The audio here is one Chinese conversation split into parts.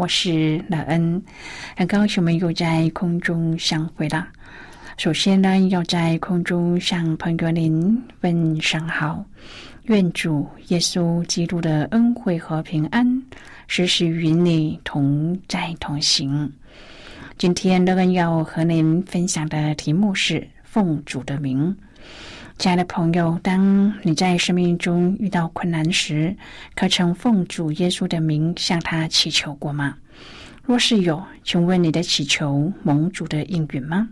我是乐恩，很高兴我们又在空中相会了。首先呢，要在空中向朋友您问声好，愿主耶稣基督的恩惠和平安时时与你同在同行。今天乐恩要和您分享的题目是奉主的名。亲爱的朋友，当你在生命中遇到困难时，可曾奉主耶稣的名向他祈求过吗？若是有，请问你的祈求蒙主的应允吗？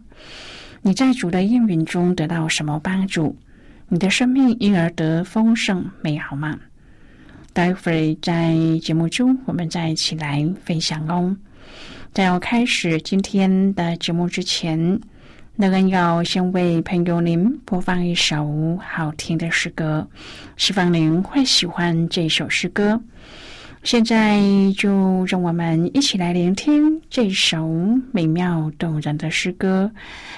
你在主的应允中得到什么帮助？你的生命因而得丰盛美好吗？待会儿在节目中，我们再一起来分享哦。在要开始今天的节目之前。那更要先为朋友您播放一首好听的诗歌，希望您会喜欢这首诗歌。现在就让我们一起来聆听这首美妙动人的诗歌，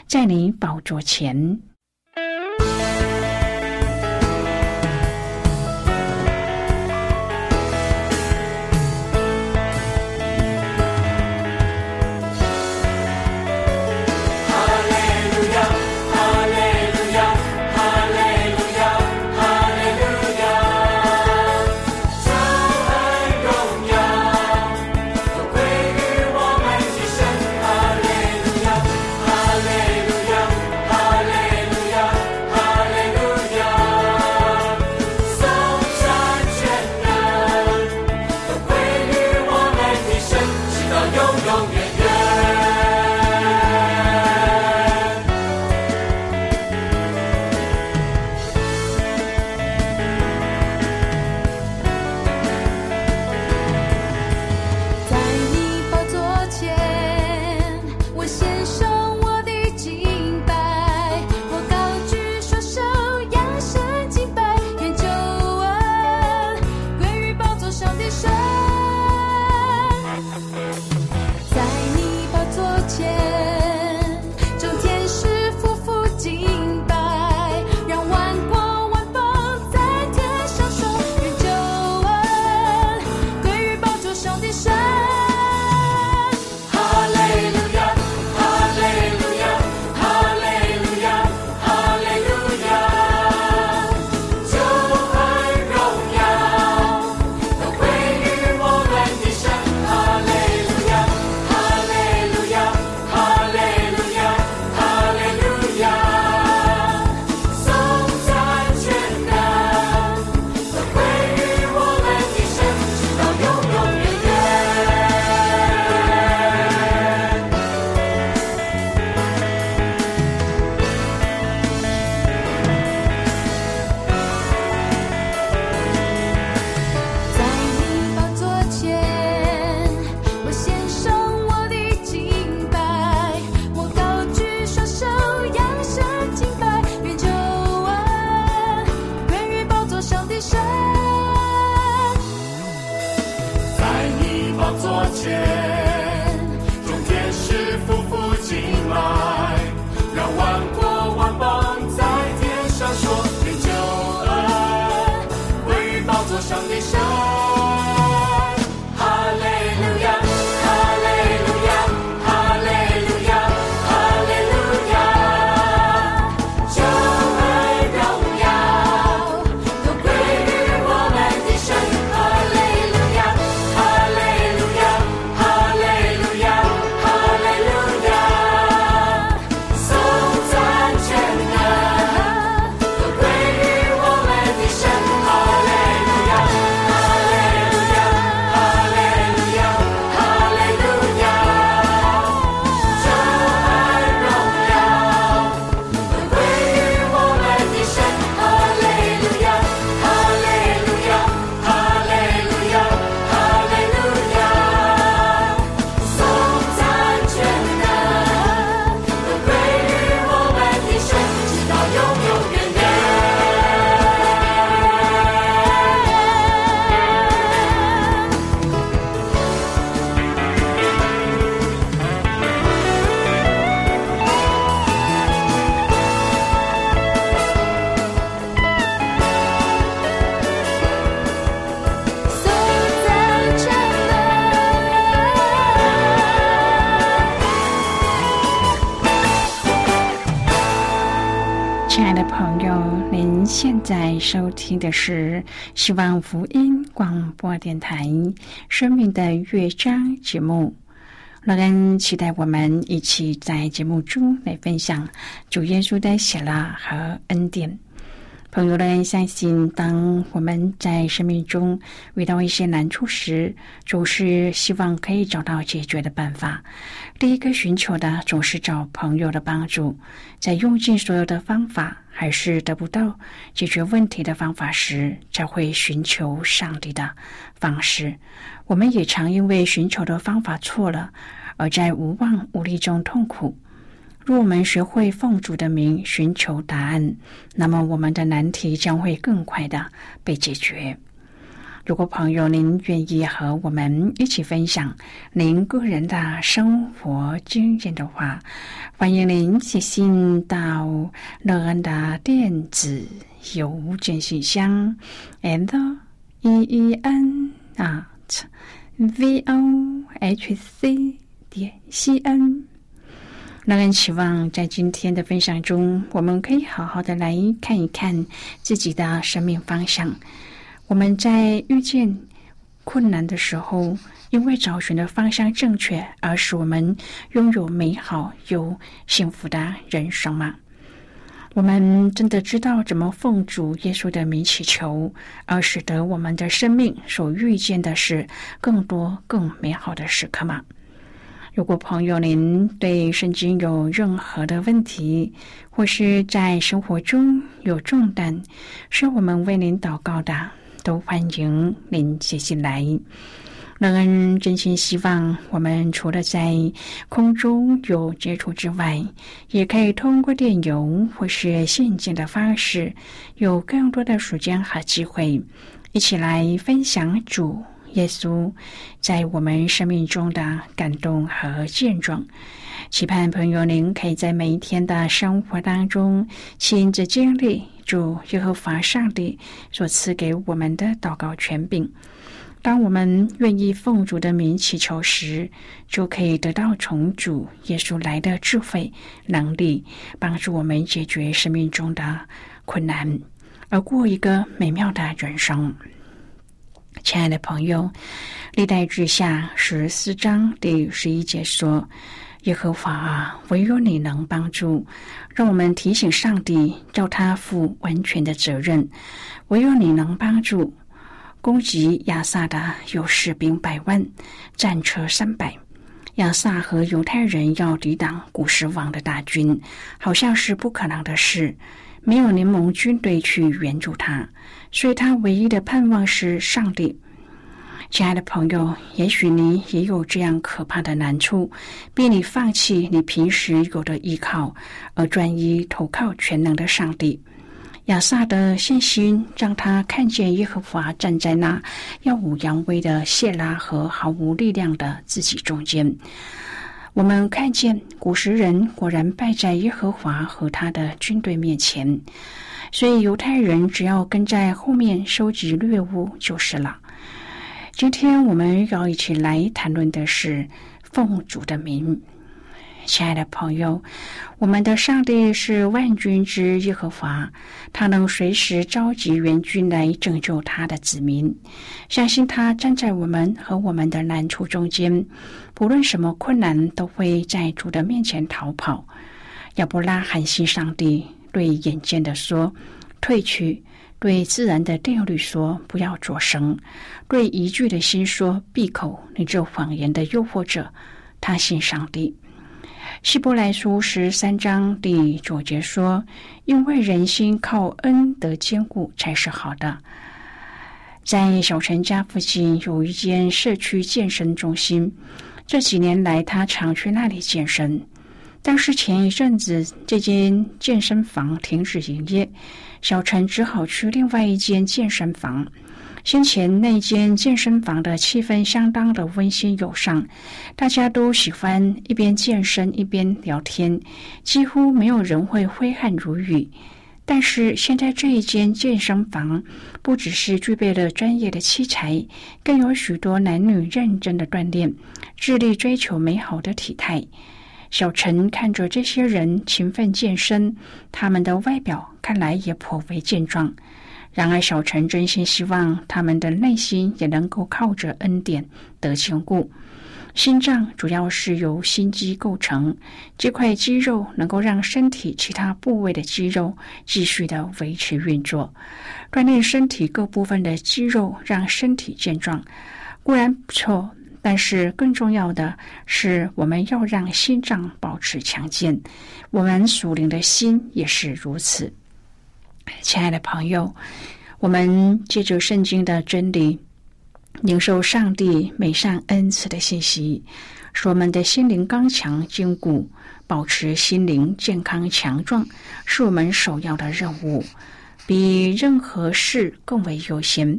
在你宝座前。的是希望福音广播电台《生命的乐章》节目。老恩期待我们一起在节目中来分享主耶稣的喜乐和恩典。朋友们，相信当我们在生命中遇到一些难处时，总是希望可以找到解决的办法。第一个寻求的总是找朋友的帮助，在用尽所有的方法还是得不到解决问题的方法时，才会寻求上帝的方式。我们也常因为寻求的方法错了，而在无望无力中痛苦。若我们学会奉主的名寻求答案，那么我们的难题将会更快的被解决。如果朋友您愿意和我们一起分享您个人的生活经验的话，欢迎您写信到乐恩的电子邮件信箱：and e e n at v o h c 点 c n。让人期望，在今天的分享中，我们可以好好的来看一看自己的生命方向。我们在遇见困难的时候，因为找寻的方向正确，而使我们拥有美好又幸福的人生吗？我们真的知道怎么奉主耶稣的名祈求，而使得我们的生命所遇见的是更多更美好的时刻吗？如果朋友您对圣经有任何的问题，或是在生活中有重担，是我们为您祷告的，都欢迎您写信来。乐恩真心希望，我们除了在空中有接触之外，也可以通过电邮或是信件的方式，有更多的时间和机会，一起来分享主。耶稣在我们生命中的感动和见证，期盼朋友您可以在每一天的生活当中亲自经历主耶和华上帝所赐给我们的祷告权柄。当我们愿意奉主的名祈求时，就可以得到从主耶稣来的智慧能力，帮助我们解决生命中的困难，而过一个美妙的人生。亲爱的朋友，《历代志下》十四章第十一节说：“耶和华啊，唯有你能帮助。”让我们提醒上帝，叫他负完全的责任。唯有你能帮助。攻击亚萨的有士兵百万，战车三百。亚萨和犹太人要抵挡古时王的大军，好像是不可能的事。没有联盟军队去援助他，所以他唯一的盼望是上帝。亲爱的朋友，也许你也有这样可怕的难处，逼你放弃你平时有的依靠，而专一投靠全能的上帝。亚萨的信心让他看见耶和华站在那耀武扬威的谢拉和毫无力量的自己中间。我们看见古时人果然败在耶和华和他的军队面前，所以犹太人只要跟在后面收集掠物就是了。今天我们要一起来谈论的是奉主的名。亲爱的朋友，我们的上帝是万军之耶和华，他能随时召集援军来拯救他的子民。相信他站在我们和我们的难处中间，不论什么困难，都会在主的面前逃跑。亚伯拉罕信上帝，对眼见的说：“退去。”对自然的定律说：“不要作声。”对一句的心说：“闭口。”你这谎言的诱惑者，他信上帝。希伯来书十三章第九节说：“因为人心靠恩德坚固才是好的。”在小陈家附近有一间社区健身中心，这几年来他常去那里健身。但是前一阵子这间健身房停止营业，小陈只好去另外一间健身房。先前那间健身房的气氛相当的温馨友善，大家都喜欢一边健身一边聊天，几乎没有人会挥汗如雨。但是现在这一间健身房不只是具备了专业的器材，更有许多男女认真的锻炼，致力追求美好的体态。小陈看着这些人勤奋健身，他们的外表看来也颇为健壮。然而，小陈真心希望他们的内心也能够靠着恩典得坚固。心脏主要是由心肌构成，这块肌肉能够让身体其他部位的肌肉继续的维持运作。锻炼身体各部分的肌肉，让身体健壮，固然不错。但是更重要的是，我们要让心脏保持强健。我们属灵的心也是如此。亲爱的朋友，我们借着圣经的真理，领受上帝美善恩赐的信息，使我们的心灵刚强坚固，保持心灵健康强壮，是我们首要的任务，比任何事更为优先。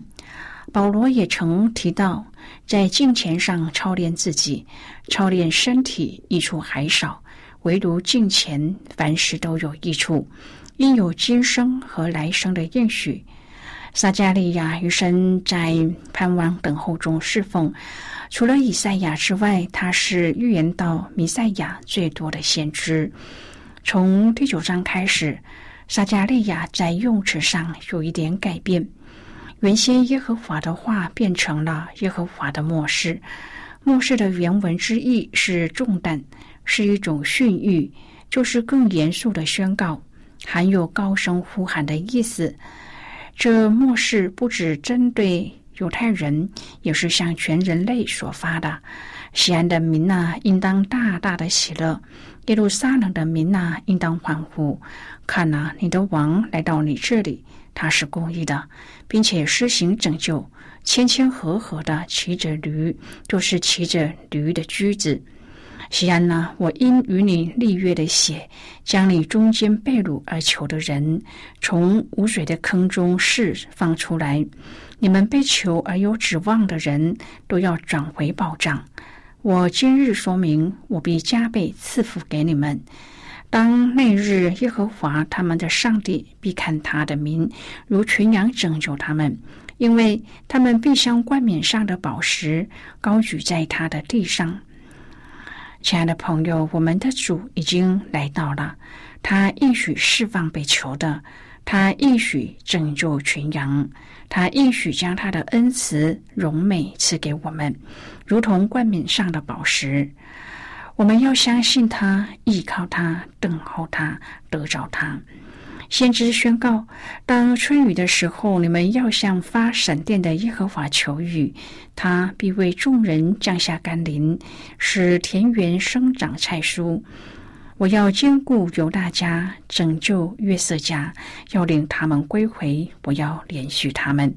保罗也曾提到，在金钱上操练自己，操练身体益处还少，唯独金钱凡事都有益处，应有今生和来生的应许。撒加利亚余生在盼望等候中侍奉，除了以赛亚之外，他是预言到弥赛亚最多的先知。从第九章开始，撒加利亚在用词上有一点改变。原先耶和华的话变成了耶和华的漠视，漠视的原文之意是重担，是一种训谕，就是更严肃的宣告，含有高声呼喊的意思。这漠视不只针对犹太人，也是向全人类所发的。西安的民呐，应当大大的喜乐；耶路撒冷的民呐，应当欢呼。看呐，你的王来到你这里。他是公义的，并且施行拯救，谦谦和和的骑着驴，就是骑着驴的驹子。西安呢，我因与你立约的血，将你中间被掳而囚的人，从无水的坑中释放出来。你们被囚而有指望的人，都要转回保障。我今日说明，我必加倍赐福给你们。当那日，耶和华他们的上帝必看他的民如群羊拯救他们，因为他们必将冠冕上的宝石高举在他的地上。亲爱的朋友，我们的主已经来到了，他应许释放被囚的，他应许拯救群羊，他应许将他的恩慈荣美赐给我们，如同冠冕上的宝石。我们要相信他，依靠他，等候他，得着他。先知宣告：当春雨的时候，你们要向发闪电的耶和华求雨，他必为众人降下甘霖，使田园生长菜蔬。我要兼顾犹大家，拯救约瑟家，要令他们归回。不要连续他们，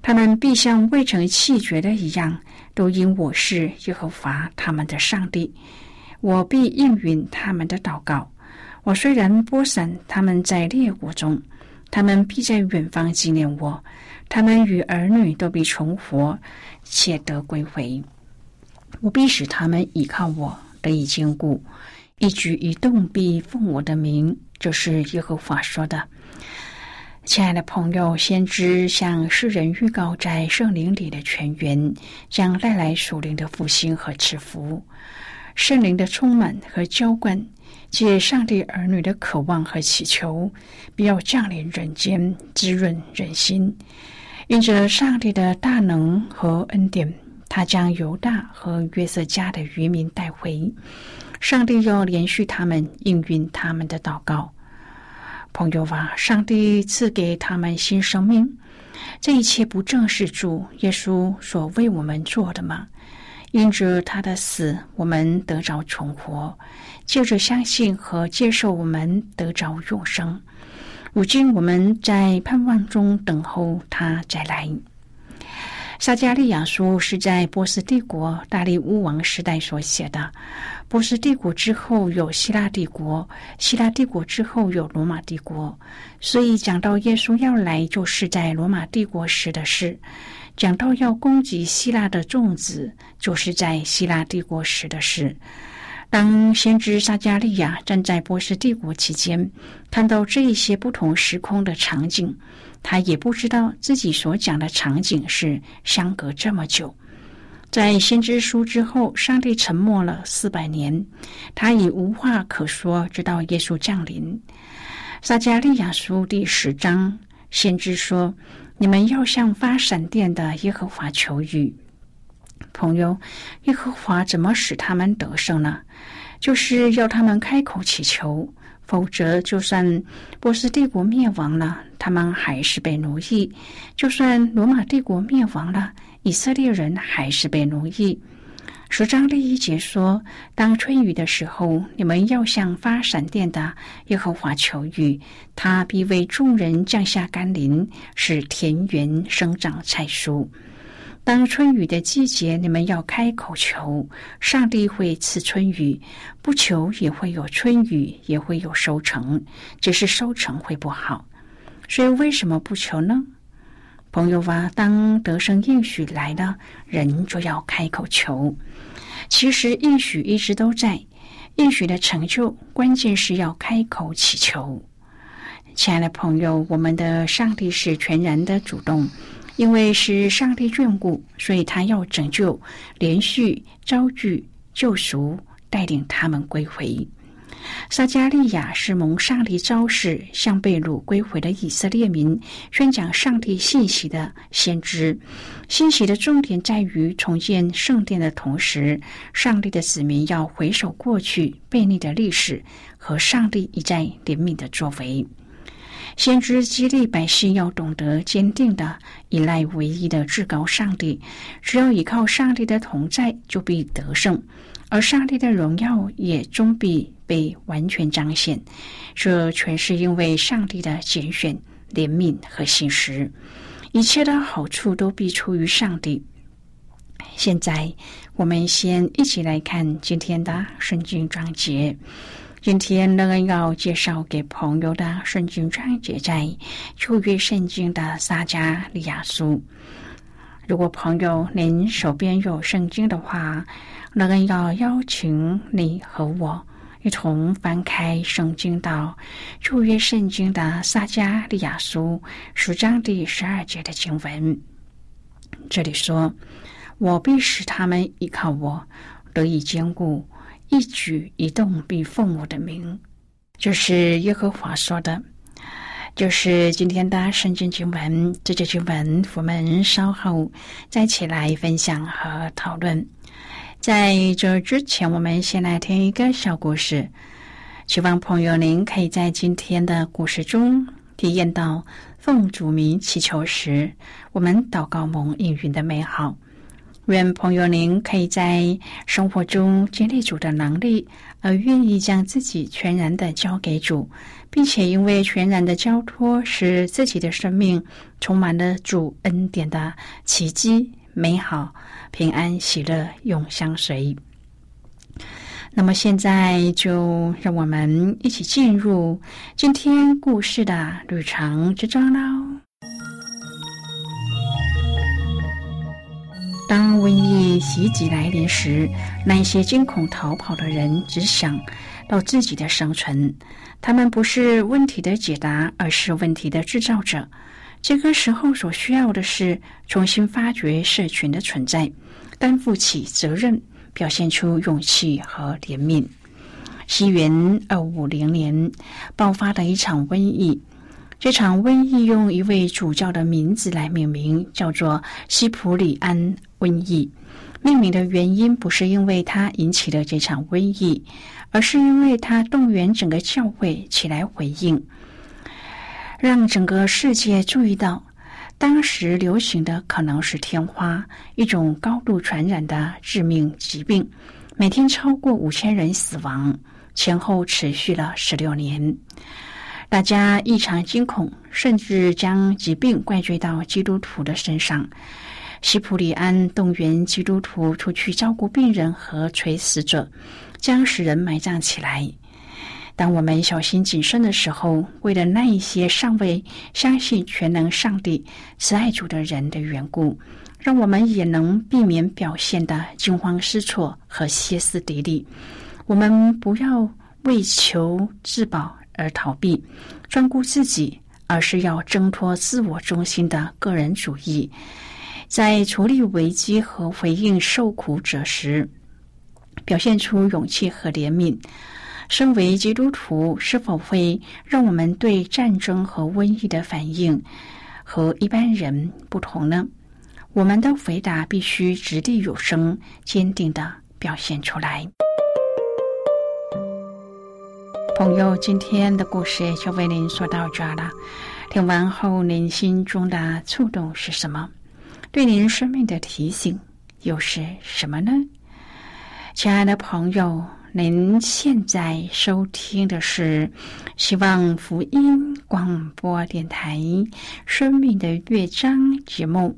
他们必像未曾弃绝的一样，都因我是耶和华他们的上帝。我必应允他们的祷告。我虽然播散他们在列国中，他们必在远方纪念我。他们与儿女都必重活，且得归回。我必使他们依靠我，得以坚固。一举一动必奉我的名。这是耶和华说的。亲爱的朋友，先知向世人预告，在圣灵里的泉源将带来属灵的复兴和赐福。圣灵的充满和浇灌，借上帝儿女的渴望和祈求，必要降临人间，滋润人心。因着上帝的大能和恩典，他将犹大和约瑟家的渔民带回。上帝要连续他们，应允他们的祷告。朋友啊，上帝赐给他们新生命，这一切不正是主耶稣所为我们做的吗？因着他的死，我们得着重活；借着相信和接受，我们得着永生。如今我们在盼望中等候他再来。撒加利亚书是在波斯帝国大力乌王时代所写的。波斯帝国之后有希腊帝国，希腊帝国之后有罗马帝国，所以讲到耶稣要来，就是在罗马帝国时的事。讲到要攻击希腊的粽子，就是在希腊帝国时的事。当先知撒加利亚站在波斯帝国期间，看到这一些不同时空的场景，他也不知道自己所讲的场景是相隔这么久。在先知书之后，上帝沉默了四百年，他已无话可说，直到耶稣降临。撒加利亚书第十章，先知说：“你们要向发闪电的耶和华求雨。”朋友，耶和华怎么使他们得胜呢？就是要他们开口祈求，否则就算波斯帝国灭亡了，他们还是被奴役；就算罗马帝国灭亡了，以色列人还是被奴役。十章第一节说：“当春雨的时候，你们要向发闪电的耶和华求雨，他必为众人降下甘霖，使田园生长菜蔬。”当春雨的季节，你们要开口求，上帝会赐春雨；不求也会有春雨，也会有收成，只是收成会不好。所以为什么不求呢？朋友啊，当得胜应许来了，人就要开口求。其实应许一直都在，应许的成就关键是要开口祈求。亲爱的朋友，我们的上帝是全然的主动。因为是上帝眷顾，所以他要拯救、连续招聚、救赎，带领他们归回。撒加利亚是蒙上帝昭示，向被掳归回的以色列民宣讲上帝信息的先知。信息的重点在于重建圣殿的同时，上帝的子民要回首过去悖逆的历史和上帝一再怜悯的作为。先知激励百姓要懂得坚定的依赖唯一的至高上帝，只要依靠上帝的同在，就必得胜，而上帝的荣耀也终必被完全彰显。这全是因为上帝的拣选、怜悯和信实，一切的好处都必出于上帝。现在，我们先一起来看今天的圣经章节。今天乐恩要介绍给朋友的圣经章节在旧约圣经的撒加利亚书。如果朋友您手边有圣经的话，乐恩要邀请你和我一同翻开圣经到旧约圣经的撒加利亚书十章第十二节的经文。这里说：“我必使他们依靠我，得以坚固。”一举一动必奉我的名，就是耶和华说的，就是今天的圣经经文。这节经文我们稍后再起来分享和讨论。在这之前，我们先来听一个小故事，希望朋友您可以在今天的故事中体验到奉主名祈求时，我们祷告蒙应允的美好。愿朋友您可以在生活中经历主的能力，而愿意将自己全然的交给主，并且因为全然的交托，使自己的生命充满了主恩典的奇迹、美好、平安、喜乐永相随。那么现在就让我们一起进入今天故事的旅程之中喽。当瘟疫袭击来临时，那些惊恐逃跑的人只想到自己的生存。他们不是问题的解答，而是问题的制造者。这个时候所需要的是重新发掘社群的存在，担负起责任，表现出勇气和怜悯。西元二五零年爆发的一场瘟疫。这场瘟疫用一位主教的名字来命名，叫做西普里安瘟疫。命名的原因不是因为他引起了这场瘟疫，而是因为他动员整个教会起来回应，让整个世界注意到，当时流行的可能是天花，一种高度传染的致命疾病，每天超过五千人死亡，前后持续了十六年。大家异常惊恐，甚至将疾病怪罪到基督徒的身上。西普里安动员基督徒出去照顾病人和垂死者，将死人埋葬起来。当我们小心谨慎的时候，为了那一些尚未相信全能上帝慈爱主的人的缘故，让我们也能避免表现的惊慌失措和歇斯底里。我们不要为求自保。而逃避专顾自己，而是要挣脱自我中心的个人主义，在处理危机和回应受苦者时，表现出勇气和怜悯。身为基督徒，是否会让我们对战争和瘟疫的反应和一般人不同呢？我们的回答必须掷地有声、坚定的表现出来。朋友，今天的故事就为您说到这了。听完后，您心中的触动是什么？对您生命的提醒又是什么呢？亲爱的朋友，您现在收听的是希望福音广播电台《生命的乐章》节目。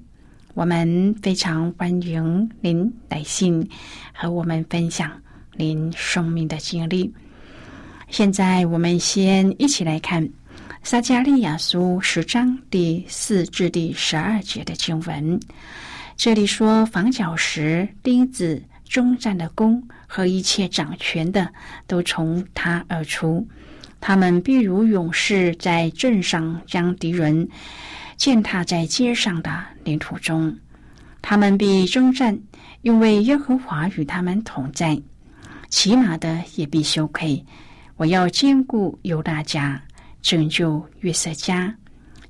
我们非常欢迎您来信和我们分享您生命的经历。现在，我们先一起来看撒加利亚书十章第四至第十二节的经文。这里说，房角石、钉子、中战的弓和一切掌权的，都从他而出。他们必如勇士在镇上将敌人践踏在街上的领土中。他们必征战，因为耶和华与他们同在。骑马的也必羞愧。我要兼顾犹大家，拯救约瑟家，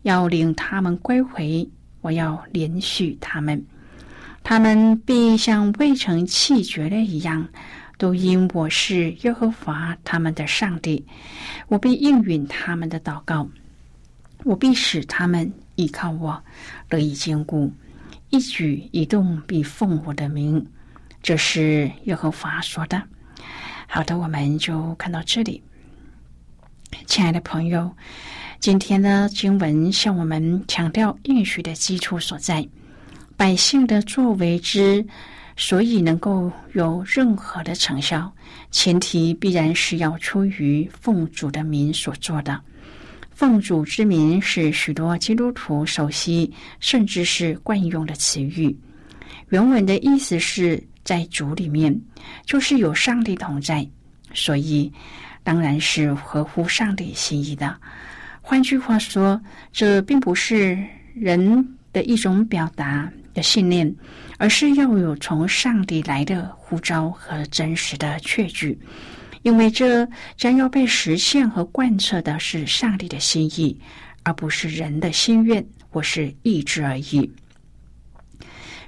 要领他们归回。我要连续他们，他们必像未曾弃绝的一样，都因我是耶和华他们的上帝。我必应允他们的祷告，我必使他们依靠我，得以坚固。一举一动必奉我的名，这是耶和华说的。好的，我们就看到这里。亲爱的朋友，今天的经文向我们强调应许的基础所在。百姓的作为之所以能够有任何的成效，前提必然是要出于奉主的名所做的。奉主之名是许多基督徒熟悉甚至是惯用的词语。原文的意思是。在主里面，就是有上帝同在，所以当然是合乎上帝心意的。换句话说，这并不是人的一种表达的信念，而是要有从上帝来的呼召和真实的确据，因为这将要被实现和贯彻的是上帝的心意，而不是人的心愿或是意志而已。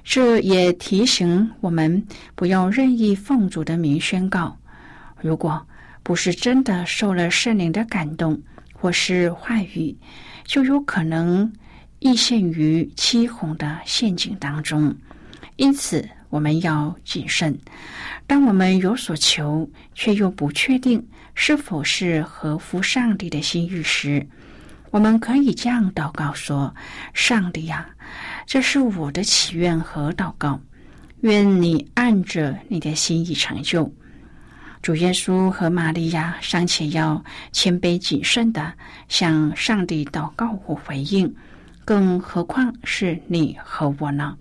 这也提醒我们不要任意奉主的名宣告。如果不是真的受了圣灵的感动，或是话语，就有可能易陷于欺哄的陷阱当中。因此，我们要谨慎。当我们有所求，却又不确定是否是合乎上帝的心意时，我们可以这样祷告说：“上帝呀。”这是我的祈愿和祷告，愿你按着你的心意成就。主耶稣和玛利亚尚且要谦卑谨慎的向上帝祷告或回应，更何况是你和我呢？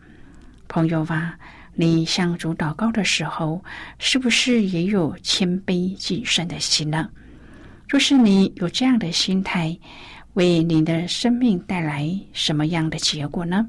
朋友啊，你向主祷告的时候，是不是也有谦卑谨慎的心呢？若是你有这样的心态，为你的生命带来什么样的结果呢？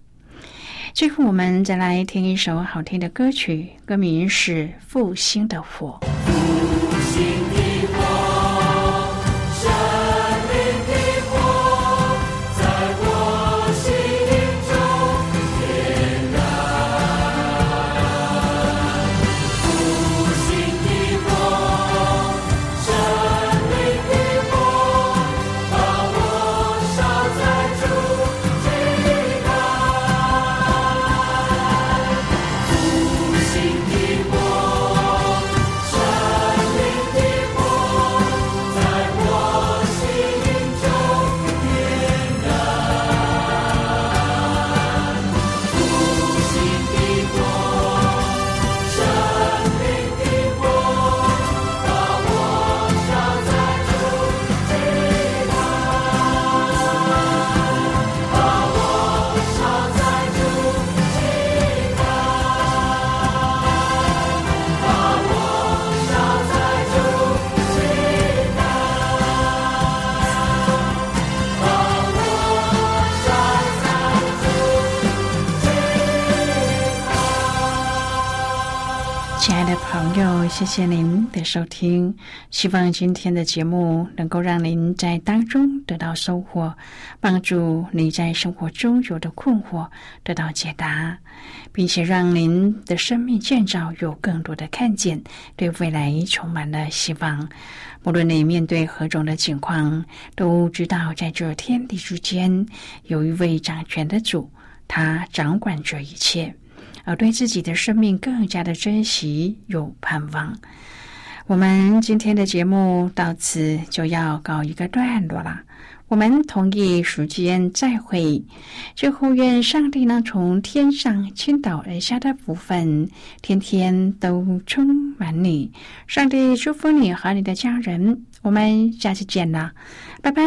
最后，我们再来听一首好听的歌曲，歌名是《复兴的火》。谢谢您的收听。希望今天的节目能够让您在当中得到收获，帮助你在生活中有的困惑得到解答，并且让您的生命建造有更多的看见，对未来充满了希望。无论你面对何种的情况，都知道在这天地之间有一位掌权的主，他掌管着一切。而对自己的生命更加的珍惜，有盼望。我们今天的节目到此就要告一个段落了。我们同一时间再会。最后，愿上帝能从天上倾倒而下的福分，天天都充满你。上帝祝福你和你的家人。我们下次见了，拜拜。